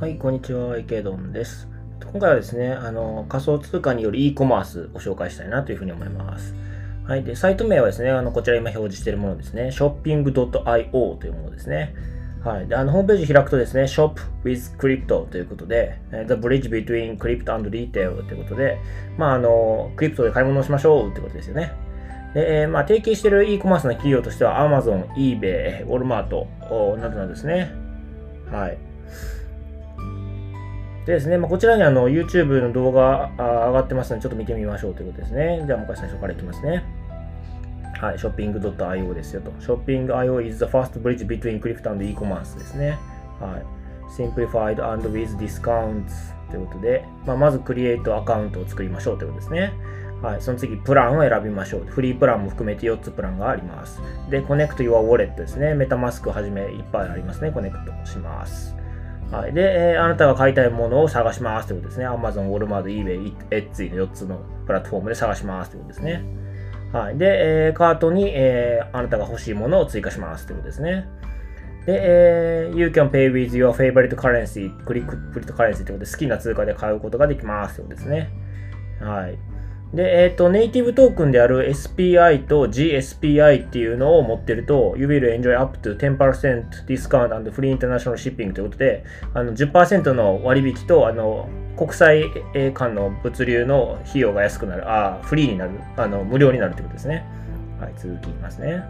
はい、こんにちは、池ドンです。今回はですね、あの仮想通貨による e コマースを紹介したいなというふうに思います。はい、でサイト名はですね、あのこちら今表示しているものですね、shopping.io というものですね。はい、であのホームページ開くとですね、Shop with Crypto ということで、The Bridge Between Crypto and Retail ということで、まあ、あの、クリプトで買い物をしましょうということですよね。で、えー、まあ、提携している e コマースの企業としては Amazon、eBay、Walmart などなんですね。はい。でですね、まあ、こちらにあの YouTube の動画上がってますので、ちょっと見てみましょうということですね。じゃあ、もう一回最初からいきますね。はい、shopping.io ですよと。shopping.io is the first bridge between crypto and e-commerce ですね。はい。simplified and with discounts ということで、まあ、まずクリエイトアカウントを作りましょうということですね。はい、その次、プランを選びましょう。フリープランも含めて4つプランがあります。で、 Connect Your Wallet ですね。 MetaMask はじめいっぱいありますね。コネクトします。はい。で、えー、あなたが買いたいものを探しますということですね。Amazon、Walmart、eBay、Etsy の4つのプラットフォームで探しますということですね。はい。で、えー、カートに、えー、あなたが欲しいものを追加しますということですね。で、えー、You can pay with your favorite currency, cryptocurrency ということで好きな通貨で買うことができますということですね。はい。で、えっ、ー、と、ネイティブトークンである SPI と GSPI っていうのを持ってると、You will enjoy up to 10% discount and free international shipping ということで、あの10%の割引と、あの、国際間の物流の費用が安くなる、あ、フリーになる、あの、無料になるということですね。はい、続きますね。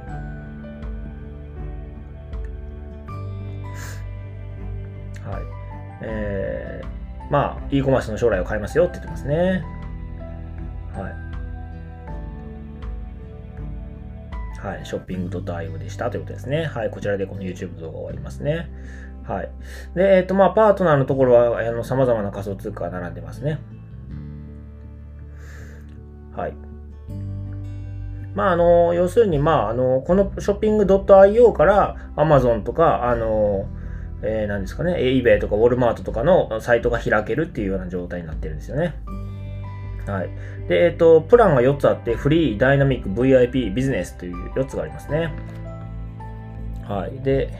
はい。えー、まあ、e コマースの将来を変えますよって言ってますね。はい。はい、ショッピング .io でしたということですね。はい、こちらでこの YouTube 動画終わりますね。はい。で、えっ、ー、と、まあ、パートナーのところは、あの、様々な仮想通貨が並んでますね。はい。まあ、あの、要するに、まあ、あの、このショッピング .io から Amazon とか、あの、えー、何ですかね、eBay とか Walmart とかのサイトが開けるっていうような状態になってるんですよね。はい。で、えっ、ー、と、プランが4つあって、フリー、ダイナミック、VIP、ビジネスという4つがありますね。はい。で、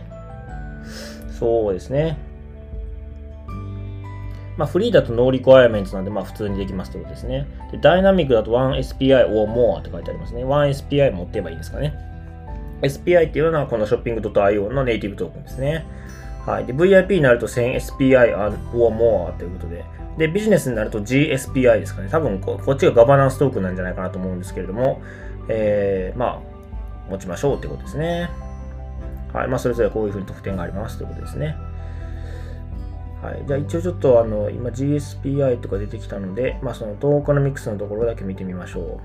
そうですね。まあ、フリーだと no requirement なんで、まあ、普通にできますということですね。で、ダイナミックだと 1SPI or more って書いてありますね。1SPI 持ってればいいんですかね。SPI っていうのはこのショッピング .io のネイティブトークンですね。はい。で、VIP になると 1000SPI or more ということで、で、ビジネスになると GSPI ですかね。多分こ、こっちがガバナンストークンなんじゃないかなと思うんですけれども、えー、まあ、持ちましょうってことですね。はい。まあ、それぞれこういうふうに特典がありますということですね。はい。じゃあ、一応ちょっと、あの、今 GSPI とか出てきたので、まあ、そのトークノミクスのところだけ見てみましょ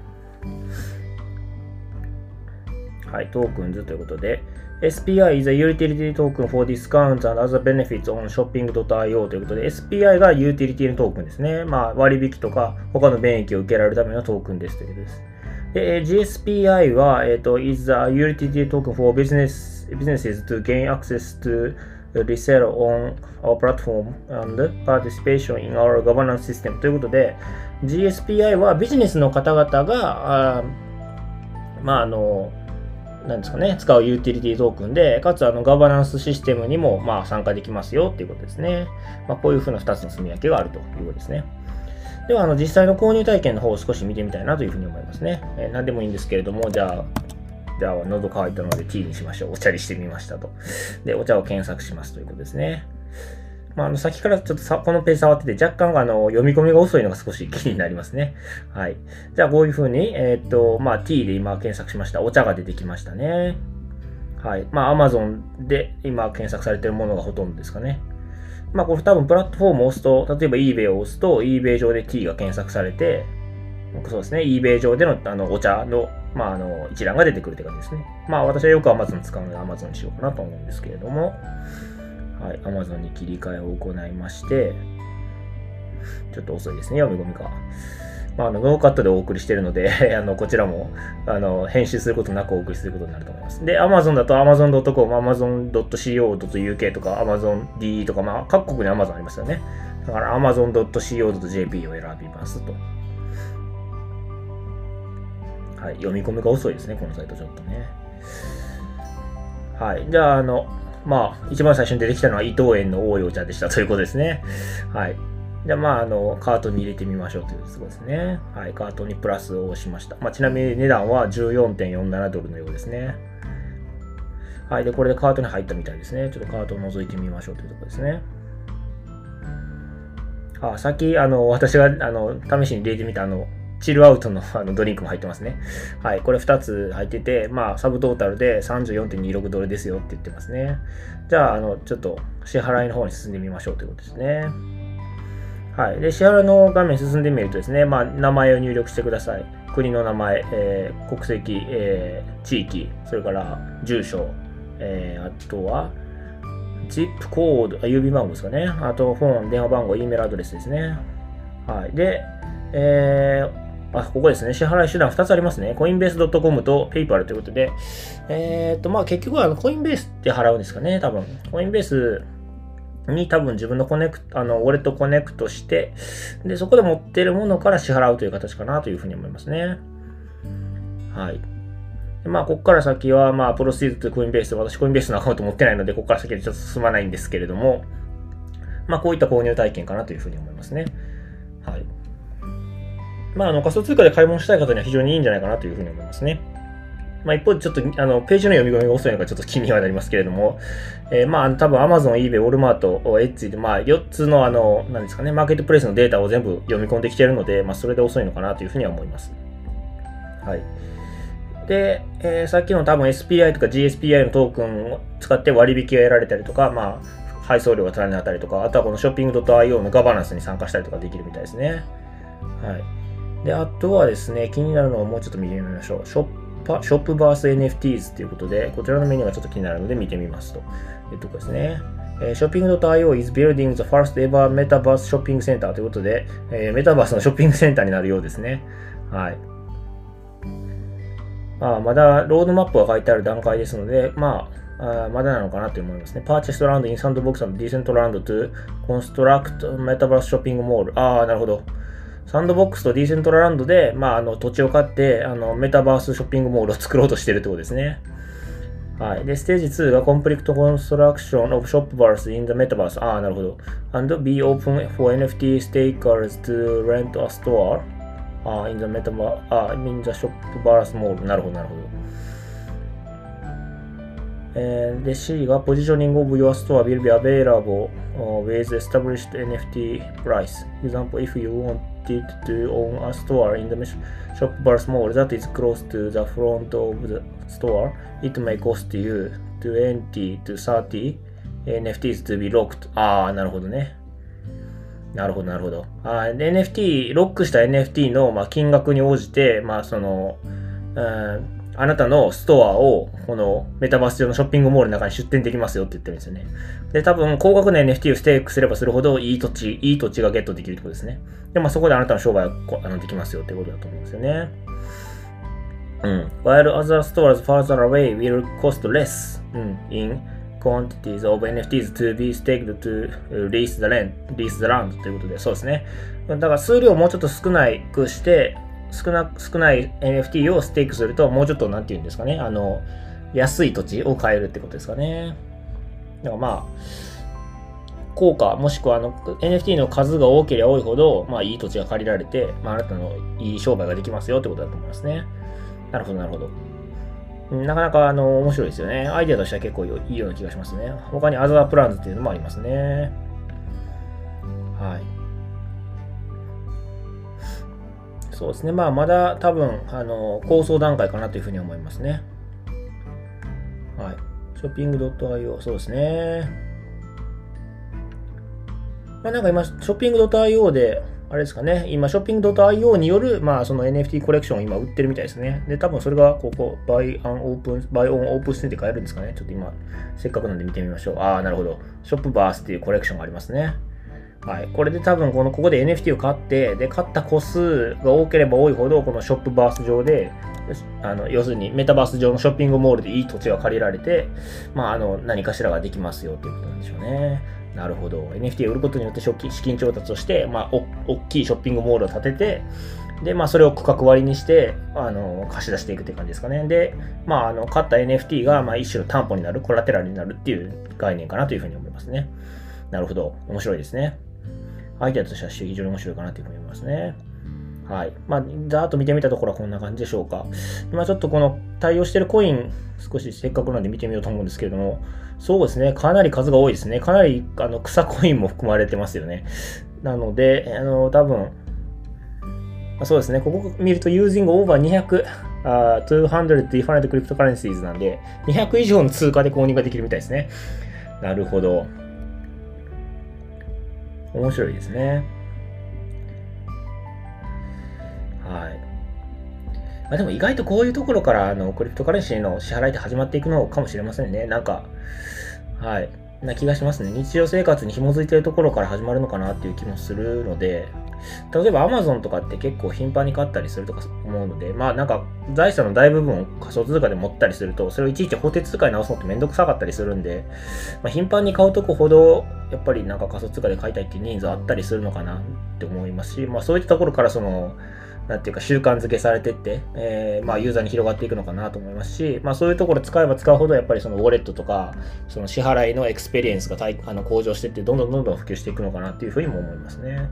う。はい。 Tokens ということで、SPI is a utility token for discounts and other benefits on shopping.io ということで、SPI がユーティリティのトークンですね。まあ、割引とか他の便益を受けられるためのトークンですということです。で、GSPI は、えっ、ー、と、is a utility token for business, businesses to gain access to resell on our platform and participation in our governance system ということで、GSPI はビジネスの方々が、あまあ、あの、なんですかね、使うユーティリティトークンで、かつあのガバナンスシステムにもまあ参加できますよっていうことですね。まあ、こういうふうな2つの住み分けがあるということですね。では、あの実際の購入体験の方を少し見てみたいなというふうに思いますね。えー、何でもいいんですけれども、じゃあ、じゃあ、喉乾いたので T にしましょう。お茶にしてみましたと。で、お茶を検索しますということですね。まあ、あの、先からちょっとさ、このページ触ってて、若干、あの、読み込みが遅いのが少し気になりますね。はい。じゃあ、こういう風に、えー、っと、まあ、t で今検索しました。お茶が出てきましたね。はい。まあ、Amazon で今検索されてるものがほとんどですかね。まあ、これ多分プラットフォームを押すと、例えば eBay を押すと、eBay 上で t が検索されて、そうですね、eBay 上でのあのお茶の、まあ、あの一覧が出てくるって感じですね。まあ、私はよく Amazon 使うので Amazon にしようかなと思うんですけれども、はい、Amazon に切り替えを行いまして、ちょっと遅いですね、読み込みが。まあ、あのノーカットでお送りしているので あのこちらもあの編集することなくお送りすることになると思います。で、Amazon だと Amazon.com、Amazon.co.uk とか AmazonD とか、まあ、各国に Amazon ありますよね。だから Amazon.co.jp を選びますと。はい、読み込みが遅いですね、このサイトちょっとね。はい。じゃあ、あの、まあ、一番最初に出てきたのは伊藤園の応用茶でしたということですね。はい。じゃあ、まあ、あの、カートに入れてみましょうということですね。はい。カートにプラスを押しました。まあ、ちなみに値段は14.47ドルのようですね。はい。で、これでカートに入ったみたいですね。ちょっとカートを覗いてみましょうというところですね。あ、さっき、あの、私が、あの、試しに入れてみた、あの、チルアウトのあのドリンクも入ってますね。はい。これ2つ入ってて、まあ、サブトータルで34.26ドルですよって言ってますね。じゃあ、あの、ちょっと支払いの方に進んでみましょうということですね。はい。で、支払いの画面進んでみるとですね、まあ、名前を入力してください。国の名前、えー、国籍、えー、地域、それから住所、えー、あとは、ZIP コード、あ、郵便番号ですかね。あと、フォン、電話番号、E メールアドレスですね。はい。で、えー、あ、ここですね。支払い手段2つありますね。コインベース .com と PayPal ということで、えっ、と、まあ結局はコインベースって払うんですかね、多分。コインベースに多分自分のコネクト、あの、ウォレットコネクトして、で、そこで持ってるものから支払うという形かなというふうに思いますね。はい。まあ、ここから先は、まあ、プロシードとコインベース、私コインベースのアカウント持ってないので、ここから先はちょっと進まないんですけれども、まあ、こういった購入体験かなというふうに思いますね。はい。まあ、あの、仮想通貨で買い物したい方には非常にいいんじゃないかなというふうに思いますね。まあ、一方でちょっと、あの、ページの読み込みが遅いのがちょっと気にはなりますけれども、えー、まあ、多分 Amazon、eBay、Walmart、Etsy で、まあ、4つの、あの、なんですかね、マーケットプレイスのデータを全部読み込んできているので、まあ、それで遅いのかなというふうには思います。はい。で、えー、さっきの多分 SPI とか GSPI のトークンを使って割引が得られたりとか、まあ、配送料が足らなかったりとか、あとはこのショッピング .io のガバナンスに参加したりとかできるみたいですね。はい。で、あとはですね、気になるのをもうちょっと見てみましょう。ショッパショップバース NFTs ということで、こちらのメニューがちょっと気になるので見てみますというとこですね。えー、Shopping.io is building the first ever Metaverse Shopping Center ということで、えー、メタバースのショッピングセンターになるようですね。はい。まあ、まだロードマップが書いてある段階ですので、まあ、あまだなのかなと思いますね。Purchase land in Sandbox and Decentraland to construct Metaverse Shopping Mall。ああ、なるほど。サンドボックスとディーセントラランドで、まあ、あの土地を買ってあのメタバースショッピングモールを作ろうとしてるってことですね。はい。で、ステージ2が Complete Construction of Shopverse in the Metaverse。ああ、なるほど。And be open for NFT stakers to rent a store あ in the Metaverse、あ in the Shopverse Mall。なるほど、なるほど。えー、で、C が Positioning of your store will be available with established NFT price. Example, if you want wanted to own a store in the shop bar small that is close to the front of the store, it may cost you 20 to 30 NFTs to be locked. ああ、なるほどね。なるほど、なるほど。あ NFT、ロックした NFT の、まあ、金額に応じて、まあ、その、うんあなたのストアを、このメタバース上のショッピングモールの中に出店できますよって言ってるんですよね。で、多分、高額な NFT をステークすればするほど、いい土地、いい土地がゲットできるってことですね。で、まあ、そこであなたの商売があのできますよってことだと思うんですよね。うん。While other stores further away will cost less、うん、in quantities of NFTs to be staked to lease the land, lease the land ということで、そうですね。だから数量をもうちょっと少なくして、少な少ない NFT をステークすると、もうちょっと、なんて言うんですかね、あの、安い土地を買えるってことですかね。だからまあ、効果、もしくはあの NFT の数が多ければ多いほど、まあいい土地が借りられて、まああなたのいい商売ができますよってことだと思いますね。なるほど、なるほど。なかなかあの面白いですよね。アイデアとしては結構いいような気がしますね。他にアザープランズっていうのもありますね。はい。そうですね。まあ、まだ多分、あの、構想段階かなというふうに思いますね。はい。ショッピング .io、そうですね。まあ、なんか今、ショッピング .io で、あれですかね、今、ショッピング .io による、まあ、その NFT コレクションを今売ってるみたいですね。で、多分それが、ここ、バイアンオープン、バイオンオープンステで買えるんですかね。ちょっと今、せっかくなんで見てみましょう。ああ、なるほど。ショップバースっていうコレクションがありますね。はい。これで多分、この、ここで NFT を買って、で、買った個数が多ければ多いほど、このショップバース上で、あの、要するにメタバース上のショッピングモールでいい土地が借りられて、まあ、あの、何かしらができますよということなんでしょうね。なるほど。NFT を売ることによって資金調達をして、まあ、お、大きいショッピングモールを建てて、で、まあ、それを区画割りにして、あの、貸し出していくって感じですかね。で、まあ、あの、買った NFT が、まあ、一種の担保になる、コラテラルになるっていう概念かなというふうに思いますね。なるほど。面白いですね。アイデアとしては非常に面白いかなというふうに思いますね。はい。まあ、ざーっと見てみたところはこんな感じでしょうか。今ちょっとこの対応してるコイン、少しせっかくなんで見てみようと思うんですけれども、そうですね。かなり数が多いですね。かなりあの草コインも含まれてますよね。なので、あの、多分、そうですね。ここ見ると using over 200、uh, 200 different cryptocurrencies なんで、200以上の通貨で購入ができるみたいですね。なるほど。面白いですね。はい。まあ、でも意外とこういうところからあのクリプトカレンシーの支払いって始まっていくのかもしれませんね。なんか、はい。な気がしますね。日常生活に紐づいてるところから始まるのかなっていう気もするので、例えば Amazon とかって結構頻繁に買ったりするとか思うので、まあなんか財産の大部分を仮想通貨で持ったりすると、それをいちいち法定通貨に直すのってめんどくさかったりするんで、まあ、頻繁に買うとこほど、やっぱりなんか仮想通貨で買いたいっていうニーズあったりするのかなって思いますし、まあそういったところからその、なんていうか習慣づけされてって、えー、まあユーザーに広がっていくのかなと思いますし、まあそういうところ使えば使うほどやっぱりそのウォレットとか、その支払いのエクスペリエンスがあの向上してって、どんどんどんどん普及していくのかなっていうふうにも思いますね。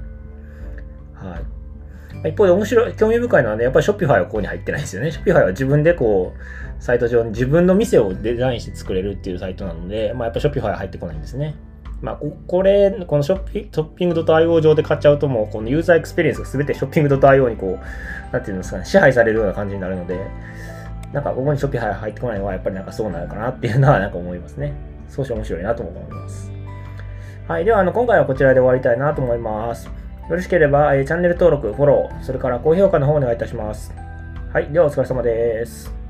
はい。一方で面白い、興味深いのはね、やっぱり Shopify はここに入ってないですよね。 Shopify は自分でこう、サイト上に自分の店をデザインして作れるっていうサイトなので、まあやっぱ Shopify は入ってこないんですね。まあ、これ、このショッピショッピング .io 上で買っちゃうともう、このユーザーエクスペリエンスが全てショッピング .io にこう、なんていうんですかね、支配されるような感じになるので、なんかここに Shopify 入ってこないのはやっぱりなんかそうなのかなっていうのはなんか思いますね。少し面白いなと思います。はい。では、あの、今回はこちらで終わりたいなと思います。よろしければ、えー、チャンネル登録、フォロー、それから高評価の方お願いいたします。はい。では、お疲れ様です。